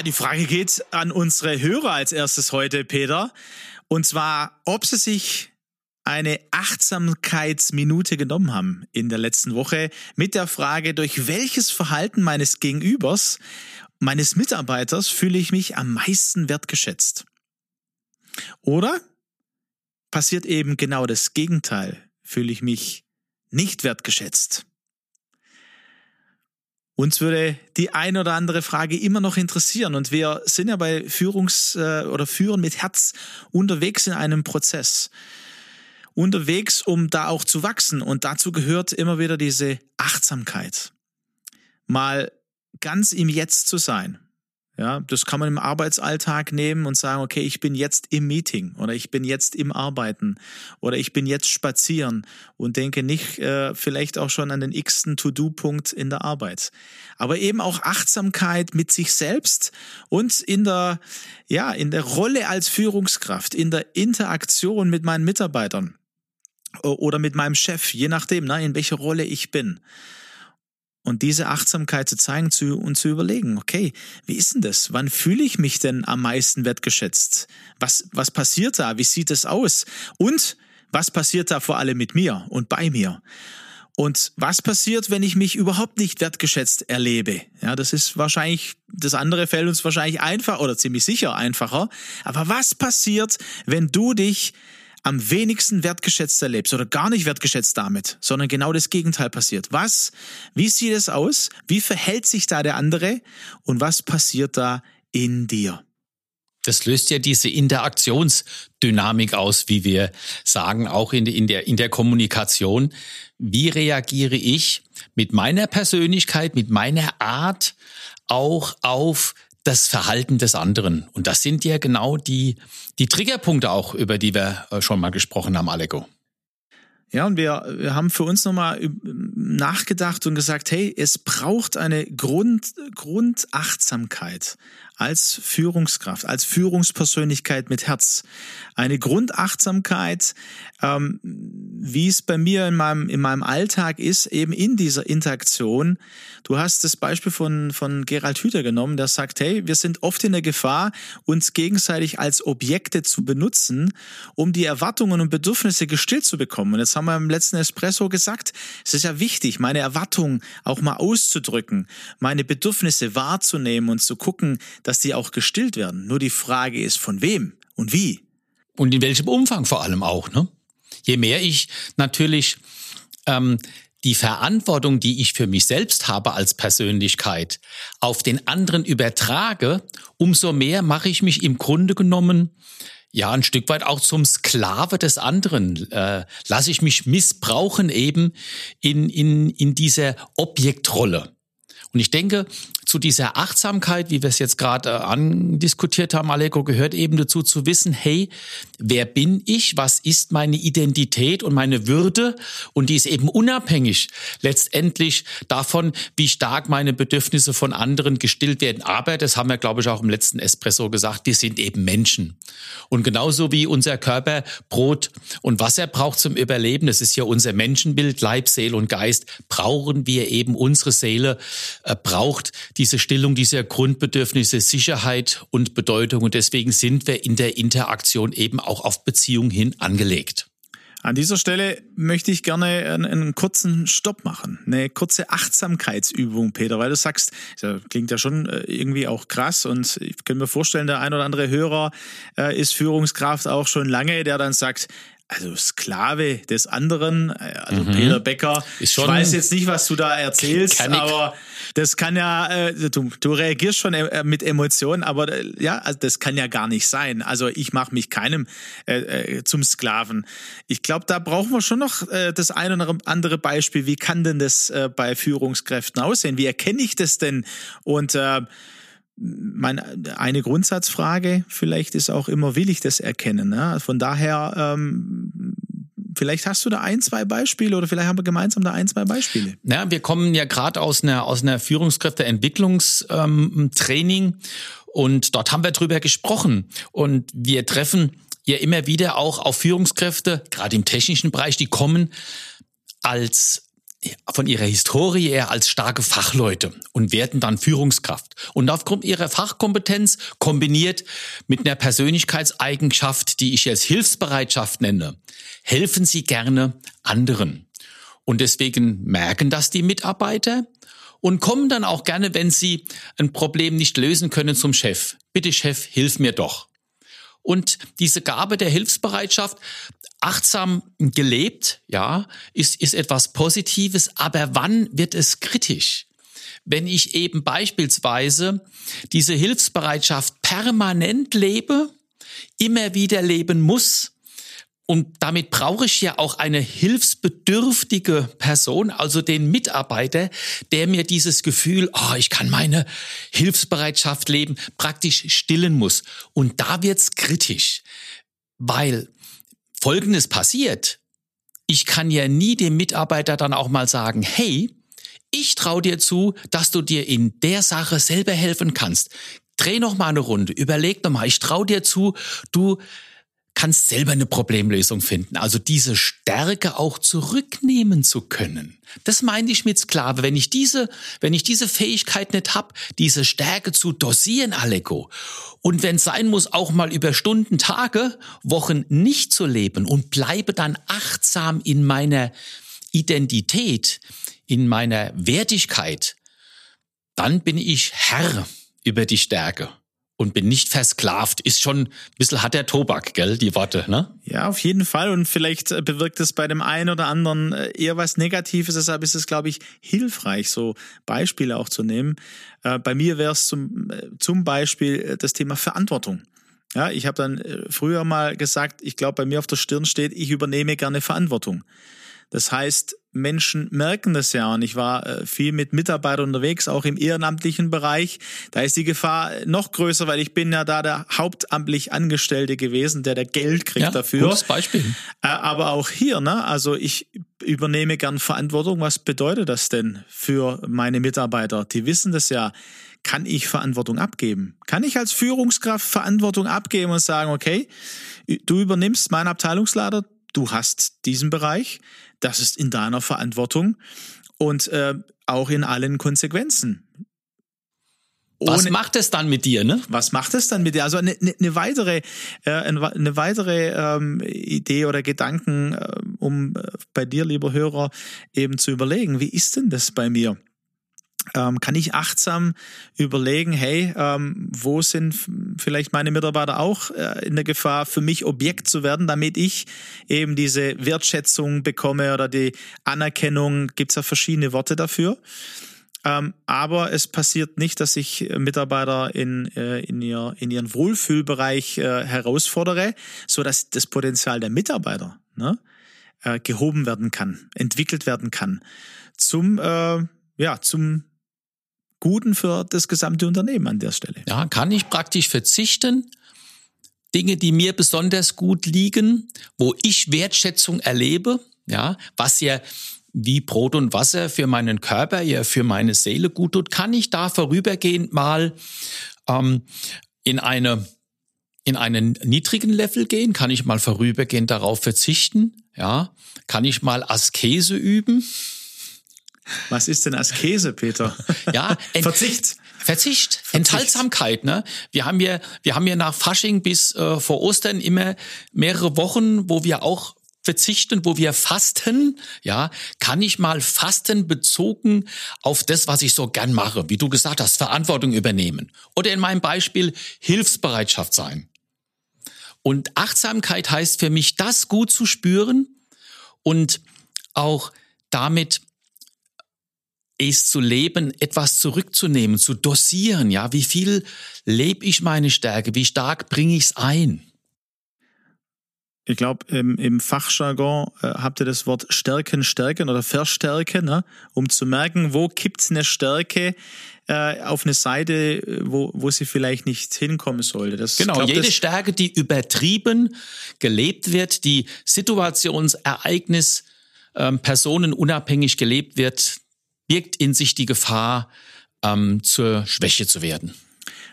Ja, die Frage geht an unsere Hörer als erstes heute, Peter. Und zwar, ob sie sich eine Achtsamkeitsminute genommen haben in der letzten Woche mit der Frage, durch welches Verhalten meines Gegenübers, meines Mitarbeiters fühle ich mich am meisten wertgeschätzt. Oder passiert eben genau das Gegenteil, fühle ich mich nicht wertgeschätzt. Uns würde die ein oder andere Frage immer noch interessieren und wir sind ja bei Führungs- äh, oder Führen mit Herz unterwegs in einem Prozess. Unterwegs, um da auch zu wachsen und dazu gehört immer wieder diese Achtsamkeit. Mal ganz im Jetzt zu sein. Ja, das kann man im Arbeitsalltag nehmen und sagen, okay, ich bin jetzt im Meeting oder ich bin jetzt im Arbeiten oder ich bin jetzt spazieren und denke nicht äh, vielleicht auch schon an den x-ten To-Do-Punkt in der Arbeit. Aber eben auch Achtsamkeit mit sich selbst und in der, ja, in der Rolle als Führungskraft, in der Interaktion mit meinen Mitarbeitern oder mit meinem Chef, je nachdem, ne, in welcher Rolle ich bin. Und diese Achtsamkeit zu zeigen zu, und zu überlegen, okay, wie ist denn das? Wann fühle ich mich denn am meisten wertgeschätzt? Was, was passiert da? Wie sieht es aus? Und was passiert da vor allem mit mir und bei mir? Und was passiert, wenn ich mich überhaupt nicht wertgeschätzt erlebe? Ja, das ist wahrscheinlich, das andere fällt uns wahrscheinlich einfach oder ziemlich sicher einfacher. Aber was passiert, wenn du dich am wenigsten wertgeschätzt erlebst oder gar nicht wertgeschätzt damit, sondern genau das Gegenteil passiert. Was, wie sieht es aus? Wie verhält sich da der andere? Und was passiert da in dir? Das löst ja diese Interaktionsdynamik aus, wie wir sagen, auch in, in, der, in der Kommunikation. Wie reagiere ich mit meiner Persönlichkeit, mit meiner Art auch auf das Verhalten des anderen. Und das sind ja genau die, die Triggerpunkte auch, über die wir äh, schon mal gesprochen haben, Aleko. Ja, und wir, wir haben für uns nochmal nachgedacht und gesagt, hey, es braucht eine Grund, Grundachtsamkeit als Führungskraft, als Führungspersönlichkeit mit Herz. Eine Grundachtsamkeit, ähm, wie es bei mir in meinem, in meinem Alltag ist, eben in dieser Interaktion. Du hast das Beispiel von, von Gerald Hüther genommen, der sagt, hey, wir sind oft in der Gefahr, uns gegenseitig als Objekte zu benutzen, um die Erwartungen und Bedürfnisse gestillt zu bekommen. Und jetzt haben wir im letzten Espresso gesagt, es ist ja wichtig, meine Erwartungen auch mal auszudrücken, meine Bedürfnisse wahrzunehmen und zu gucken, dass die auch gestillt werden. Nur die Frage ist, von wem und wie? Und in welchem Umfang vor allem auch, ne? Je mehr ich natürlich ähm, die Verantwortung, die ich für mich selbst habe als Persönlichkeit, auf den anderen übertrage, umso mehr mache ich mich im Grunde genommen ja ein Stück weit auch zum Sklave des anderen. Äh, lasse ich mich missbrauchen eben in, in, in dieser Objektrolle. Und ich denke, zu dieser Achtsamkeit, wie wir es jetzt gerade äh, andiskutiert haben, Aleko, gehört eben dazu zu wissen, hey, wer bin ich? Was ist meine Identität und meine Würde? Und die ist eben unabhängig letztendlich davon, wie stark meine Bedürfnisse von anderen gestillt werden. Aber, das haben wir, glaube ich, auch im letzten Espresso gesagt, die sind eben Menschen. Und genauso wie unser Körper Brot und Wasser braucht zum Überleben, das ist ja unser Menschenbild, Leib, Seele und Geist, brauchen wir eben unsere Seele, äh, braucht diese Stillung dieser Grundbedürfnisse Sicherheit und Bedeutung. Und deswegen sind wir in der Interaktion eben auch auf Beziehung hin angelegt. An dieser Stelle möchte ich gerne einen, kurzen Stopp machen, eine kurze Achtsamkeitsübung, Peter, weil du sagst, klingt ja schon äh, irgendwie auch krass und ich kann mir vorstellen, der ein oder andere Hörer äh, ist Führungskraft auch schon lange, der dann sagt, also Sklave des anderen, äh, also mhm. Peter Becker. ich weiß jetzt nicht, was du da erzählst, aber das kann ja, äh, du, du reagierst schon äh, mit Emotionen, aber äh, ja, also das kann ja gar nicht sein. Also ich mache mich keinem äh, äh, zum Sklaven. Ich glaube, da brauchen wir schon noch äh, das eine oder andere Beispiel. Wie kann denn das äh, bei Führungskräften aussehen? Wie erkenne ich das denn? Und äh, meine, eine Grundsatzfrage vielleicht ist auch immer, will ich das erkennen? Ne? Von daher, ähm, vielleicht hast du da ein, zwei Beispiele oder vielleicht haben wir gemeinsam da ein, zwei Beispiele. Ja, wir kommen ja gerade aus einer, aus einer Führungskräfteentwicklungstraining ähm, und dort haben wir drüber gesprochen und wir treffen ja immer wieder auch auf Führungskräfte, gerade im technischen Bereich, die kommen als von ihrer Historie eher als starke Fachleute und werden dann Führungskraft. Und aufgrund ihrer Fachkompetenz kombiniert mit einer Persönlichkeitseigenschaft, die ich als Hilfsbereitschaft nenne, helfen sie gerne anderen. Und deswegen merken das die Mitarbeiter und kommen dann auch gerne, wenn sie ein Problem nicht lösen können, zum Chef. Bitte Chef, hilf mir doch. Und diese Gabe der Hilfsbereitschaft, achtsam gelebt, ja, ist, ist etwas Positives, aber wann wird es kritisch? Wenn ich eben beispielsweise diese Hilfsbereitschaft permanent lebe, immer wieder leben muss, und damit brauche ich ja auch eine hilfsbedürftige Person, also den Mitarbeiter, der mir dieses Gefühl, oh, ich kann meine Hilfsbereitschaft leben, praktisch stillen muss. Und da wird's kritisch, weil Folgendes passiert. Ich kann ja nie dem Mitarbeiter dann auch mal sagen, hey, ich traue dir zu, dass du dir in der Sache selber helfen kannst. Dreh noch mal eine Runde, überleg noch mal, ich traue dir zu, du kannst selber eine Problemlösung finden. Also diese Stärke auch zurücknehmen zu können. Das meine ich mit Sklave. Wenn ich diese, wenn ich diese Fähigkeit nicht hab, diese Stärke zu dosieren, Aleko, und wenn sein muss, auch mal über Stunden, Tage, Wochen nicht zu leben und bleibe dann achtsam in meiner Identität, in meiner Wertigkeit, dann bin ich Herr über die Stärke und bin nicht versklavt, ist schon ein bisschen hat der Tobak, gell, die Worte, ne? Ja, auf jeden Fall. Und vielleicht äh, bewirkt es bei dem einen oder anderen äh, eher was Negatives. Deshalb ist es, glaube ich, hilfreich, so Beispiele auch zu nehmen. Äh, bei mir wäre es zum, zum Beispiel das Thema Verantwortung. Ja, ich habe dann früher mal gesagt, ich glaube, bei mir auf der Stirn steht, ich übernehme gerne Verantwortung. Das heißt, Menschen merken das ja und ich war äh, viel mit Mitarbeitern unterwegs, auch im ehrenamtlichen Bereich. Da ist die Gefahr noch größer, weil ich bin ja da der hauptamtlich Angestellte gewesen, der der Geld kriegt ja, dafür. Gutes Beispiel. Äh, aber auch hier, ne, also ich übernehme gern Verantwortung. Was bedeutet das denn für meine Mitarbeiter? Die wissen das ja. Kann ich Verantwortung abgeben? Kann ich als Führungskraft Verantwortung abgeben und sagen, okay, du übernimmst meinen Abteilungsleiter, du hast diesen Bereich, das ist in deiner Verantwortung und äh, auch in allen Konsequenzen. Ohne, was macht es dann mit dir, ne? Was macht es dann mit dir? Also eine, eine weitere, äh, eine weitere ähm, Idee oder Gedanken, äh, um äh, bei dir, lieber Hörer, eben zu überlegen, wie ist denn das bei mir? Ähm, kann ich achtsam überlegen, hey, ähm, wo sind vielleicht meine Mitarbeiter auch äh, in der Gefahr, für mich Objekt zu werden, damit ich eben diese Wertschätzung bekomme oder die Anerkennung, gibt's ja verschiedene Worte dafür. Ähm, aber es passiert nicht, dass ich Mitarbeiter in, äh, in, ihr, in ihren Wohlfühlbereich äh, herausfordere, so dass das Potenzial der Mitarbeiter ne, äh, gehoben werden kann, entwickelt werden kann zum äh, ja zum Guten für das gesamte Unternehmen an der Stelle. Ja, kann ich praktisch verzichten? Dinge, die mir besonders gut liegen, wo ich Wertschätzung erlebe, ja, was ja wie Brot und Wasser für meinen Körper, ja für meine Seele gut tut, kann ich da vorübergehend mal ähm, in eine in einen niedrigen Level gehen? Kann ich mal vorübergehend darauf verzichten? Ja, kann ich mal Askese üben? Was ist denn Askese, Peter? Ja, Verzicht. Verzicht, Verzicht, Enthaltsamkeit. Ne? Wir haben ja, wir haben ja nach Fasching bis äh, vor Ostern immer mehrere Wochen, wo wir auch verzichten, wo wir fasten. Ja, kann ich mal fasten bezogen auf das, was ich so gern mache, wie du gesagt hast, Verantwortung übernehmen. Oder in meinem Beispiel Hilfsbereitschaft sein. Und Achtsamkeit heißt für mich, das gut zu spüren und auch damit es zu leben, etwas zurückzunehmen, zu dosieren. Ja, wie viel lebe ich meine Stärke? Wie stark bringe ich es ein? Ich glaube, im, im Fachjargon äh, habt ihr das Wort Stärken, Stärken oder Verstärken, ne? um zu merken, wo es eine Stärke äh, auf eine Seite, wo, wo sie vielleicht nicht hinkommen sollte. Das, genau, glaub, jede Stärke, die übertrieben gelebt wird, die Situationsereignis ähm, personenunabhängig gelebt wird, birgt in sich die Gefahr, ähm, zur Schwäche zu werden.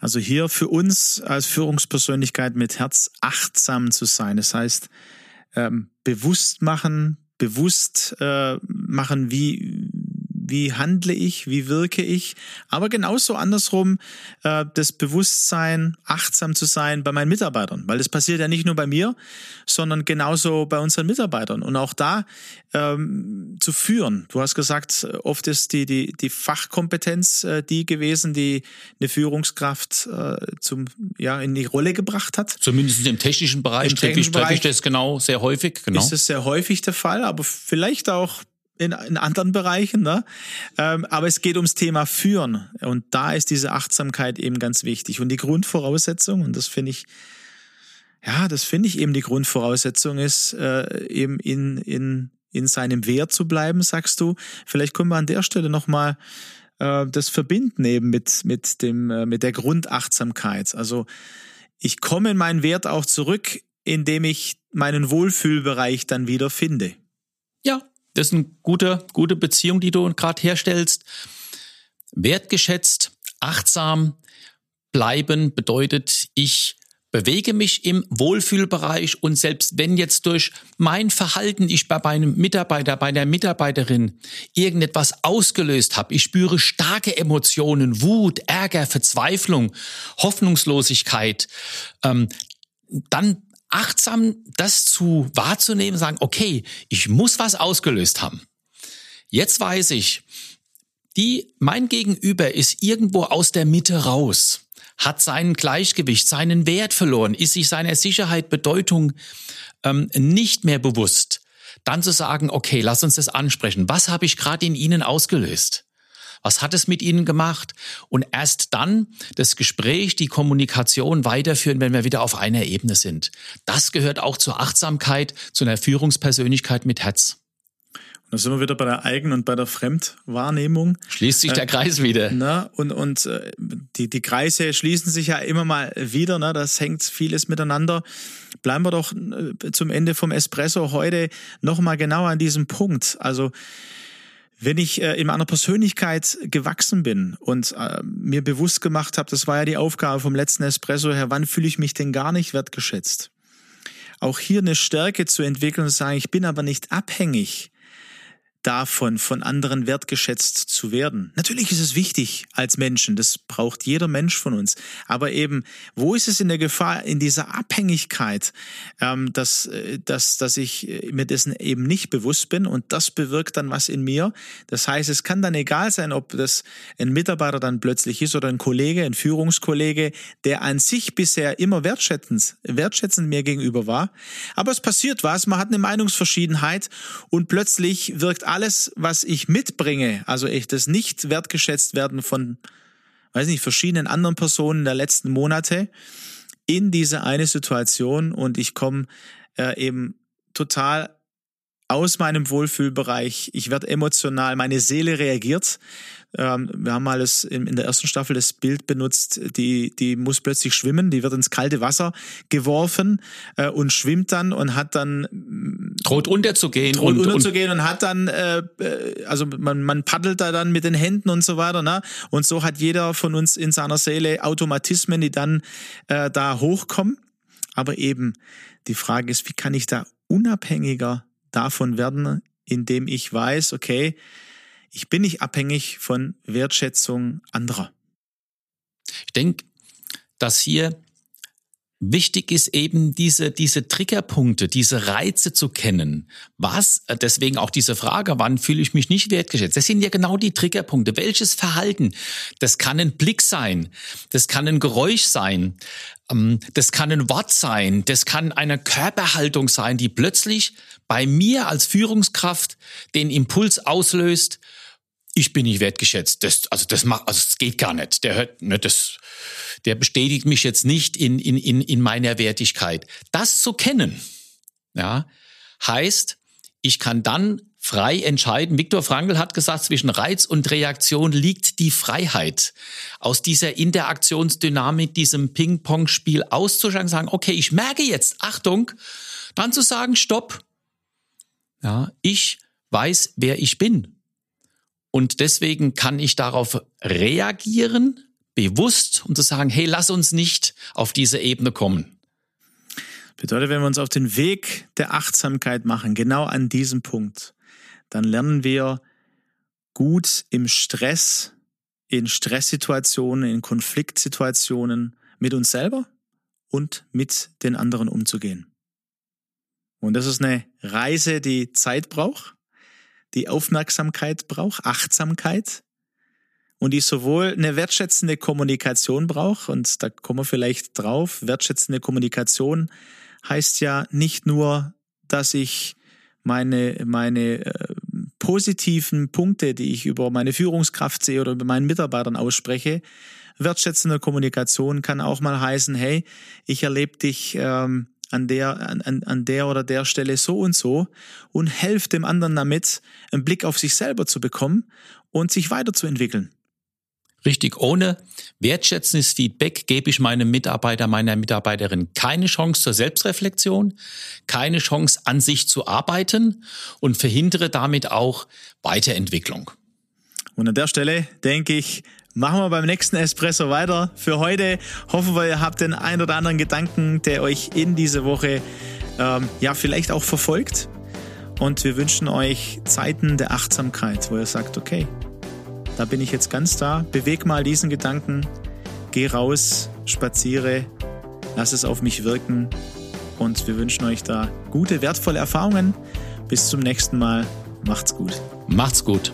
Also hier für uns als Führungspersönlichkeit mit Herz achtsam zu sein. Das heißt, ähm, bewusst machen, bewusst äh, machen, wie, wie handle ich, wie wirke ich, aber genauso andersrum äh, das Bewusstsein, achtsam zu sein bei meinen Mitarbeitern, weil das passiert ja nicht nur bei mir, sondern genauso bei unseren Mitarbeitern und auch da ähm, zu führen. Du hast gesagt, oft ist die, die, die Fachkompetenz äh, die gewesen, die eine Führungskraft äh, zum, ja, in die Rolle gebracht hat. Zumindest im technischen Bereich, Im technischen Bereich ich das genau sehr häufig. Genau. Ist es sehr häufig der Fall, aber vielleicht auch in, in anderen Bereichen. Ne? Ähm, aber es geht ums Thema Führen. Und da ist diese Achtsamkeit eben ganz wichtig. Und die Grundvoraussetzung, und das finde ich, ja, das finde ich eben die Grundvoraussetzung ist, äh, eben in, in, in seinem Wert zu bleiben, sagst du. Vielleicht können wir an der Stelle nochmal äh, das verbinden eben mit, mit, dem, äh, mit der Grundachtsamkeit. Also ich komme in meinen Wert auch zurück, indem ich meinen Wohlfühlbereich dann wieder finde. Ja, das ist eine gute, gute Beziehung, die du gerade herstellst. Wertgeschätzt, achtsam bleiben bedeutet, ich bewege mich im Wohlfühlbereich und selbst wenn jetzt durch mein Verhalten ich bei einem Mitarbeiter, bei einer Mitarbeiterin irgendetwas ausgelöst habe, ich spüre starke Emotionen, Wut, Ärger, Verzweiflung, Hoffnungslosigkeit, ähm, dann achtsam das zu wahrzunehmen, sagen, okay, ich muss was ausgelöst haben. Jetzt weiß ich, die, mein Gegenüber ist irgendwo aus der Mitte raus, hat seinen Gleichgewicht, seinen Wert verloren, ist sich seiner Sicherheit, Bedeutung ähm, nicht mehr bewusst. Dann zu sagen, okay, lass uns das ansprechen. Was habe ich gerade in Ihnen ausgelöst? Was hat es mit ihnen gemacht? Und erst dann das Gespräch, die Kommunikation weiterführen, wenn wir wieder auf einer Ebene sind. Das gehört auch zur Achtsamkeit, zu einer Führungspersönlichkeit mit Herz. Da sind wir wieder bei der Eigen- und bei der Fremdwahrnehmung. Schließt sich der äh, Kreis wieder. Na, und und äh, die, die Kreise schließen sich ja immer mal wieder. Ne? Das hängt vieles miteinander. Bleiben wir doch äh, zum Ende vom Espresso heute nochmal genau an diesem Punkt. Also wenn ich äh, in meiner Persönlichkeit gewachsen bin und äh, mir bewusst gemacht habe, das war ja die Aufgabe vom letzten Espresso her, wann fühle ich mich denn gar nicht wertgeschätzt? Auch hier eine Stärke zu entwickeln und zu sagen, ich bin aber nicht abhängig davon, von anderen wertgeschätzt zu werden. Natürlich ist es wichtig als Menschen, das braucht jeder Mensch von uns. Aber eben, wo ist es in der Gefahr, in dieser Abhängigkeit, ähm, dass, äh, dass, dass ich äh, mir dessen eben nicht bewusst bin und das bewirkt dann was in mir. Das heißt, es kann dann egal sein, ob das ein Mitarbeiter dann plötzlich ist oder ein Kollege, ein Führungskollege, der an sich bisher immer wertschätzend, wertschätzend mir gegenüber war. Aber es passiert was, man hat eine Meinungsverschiedenheit und plötzlich wirkt alles, was ich mitbringe, also ich das nicht wertgeschätzt werden von, weiß nicht, verschiedenen anderen Personen der letzten Monate in diese eine Situation und ich komme äh, eben total aus meinem Wohlfühlbereich. Ich werde emotional, meine Seele reagiert ähm, wir haben mal das in, in der ersten Staffel das Bild benutzt, die, die muss plötzlich schwimmen, die wird ins kalte Wasser geworfen äh, und schwimmt dann und hat dann droht unterzugehen droht und, unterzugehen und, und hat dann äh, äh, also man, man paddelt da dann mit den Händen und so weiter, ne? Und so hat jeder von uns in seiner Seele Automatismen, die dann äh, da hochkommen. Aber eben die Frage ist, wie kann ich da unabhängiger davon werden, indem ich weiß, okay, ich bin nicht abhängig von Wertschätzung anderer. Ich denke, dass hier wichtig ist eben diese, diese Triggerpunkte, diese Reize zu kennen. Was, deswegen auch diese Frage, wann fühle ich mich nicht wertgeschätzt? Das sind ja genau die Triggerpunkte. Welches Verhalten? Das kann ein Blick sein. Das kann ein Geräusch sein. ähm, das kann ein Wort sein, das kann eine Körperhaltung sein, die plötzlich bei mir als Führungskraft den Impuls auslöst, ich bin nicht wertgeschätzt. Das, also das macht, also es geht gar nicht. Der hört, ne, das, der bestätigt mich jetzt nicht in, in, in, in meiner Wertigkeit. Das zu kennen, ja, heißt, ich kann dann frei entscheiden. Viktor Frankl hat gesagt, zwischen Reiz und Reaktion liegt die Freiheit. Aus dieser Interaktionsdynamik, diesem Ping-Pong-Spiel auszusteigen, sagen, okay, ich merke jetzt, Achtung, dann zu sagen, stopp. Ja, ich weiß, wer ich bin. Und deswegen kann ich darauf reagieren, bewusst, um zu sagen, hey, lass uns nicht auf diese Ebene kommen. Bedeutet, wenn wir uns auf den Weg der Achtsamkeit machen, genau an diesem Punkt, dann lernen wir gut im Stress, in Stresssituationen, in Konfliktsituationen mit uns selber und mit den anderen umzugehen. Und das ist eine Reise, die Zeit braucht, die Aufmerksamkeit braucht, Achtsamkeit und die sowohl eine wertschätzende Kommunikation braucht, und da kommen wir vielleicht drauf, wertschätzende Kommunikation heißt ja nicht nur, dass ich meine, meine äh, positiven Punkte, die ich über meine Führungskraft sehe oder über meinen Mitarbeitern ausspreche. Wertschätzende Kommunikation kann auch mal heißen, hey, ich erlebe dich ähm, an der, an, an der oder der Stelle so und so und helfe dem anderen damit, einen Blick auf sich selber zu bekommen und sich weiterzuentwickeln. Richtig, ohne wertschätzendes Feedback gebe ich meinem Mitarbeiter, meiner Mitarbeiterin keine Chance zur Selbstreflexion, keine Chance an sich zu arbeiten und verhindere damit auch Weiterentwicklung. Und an der Stelle denke ich, machen wir beim nächsten Espresso weiter. Für heute hoffen wir, ihr habt den ein oder anderen Gedanken, der euch in diese Woche ähm, ja vielleicht auch verfolgt. Und wir wünschen euch Zeiten der Achtsamkeit, wo ihr sagt, okay, da bin ich jetzt ganz da. Beweg mal diesen Gedanken, geh raus, spaziere, lass es auf mich wirken und wir wünschen euch da gute, wertvolle Erfahrungen. Bis zum nächsten Mal. Macht's gut. Macht's gut.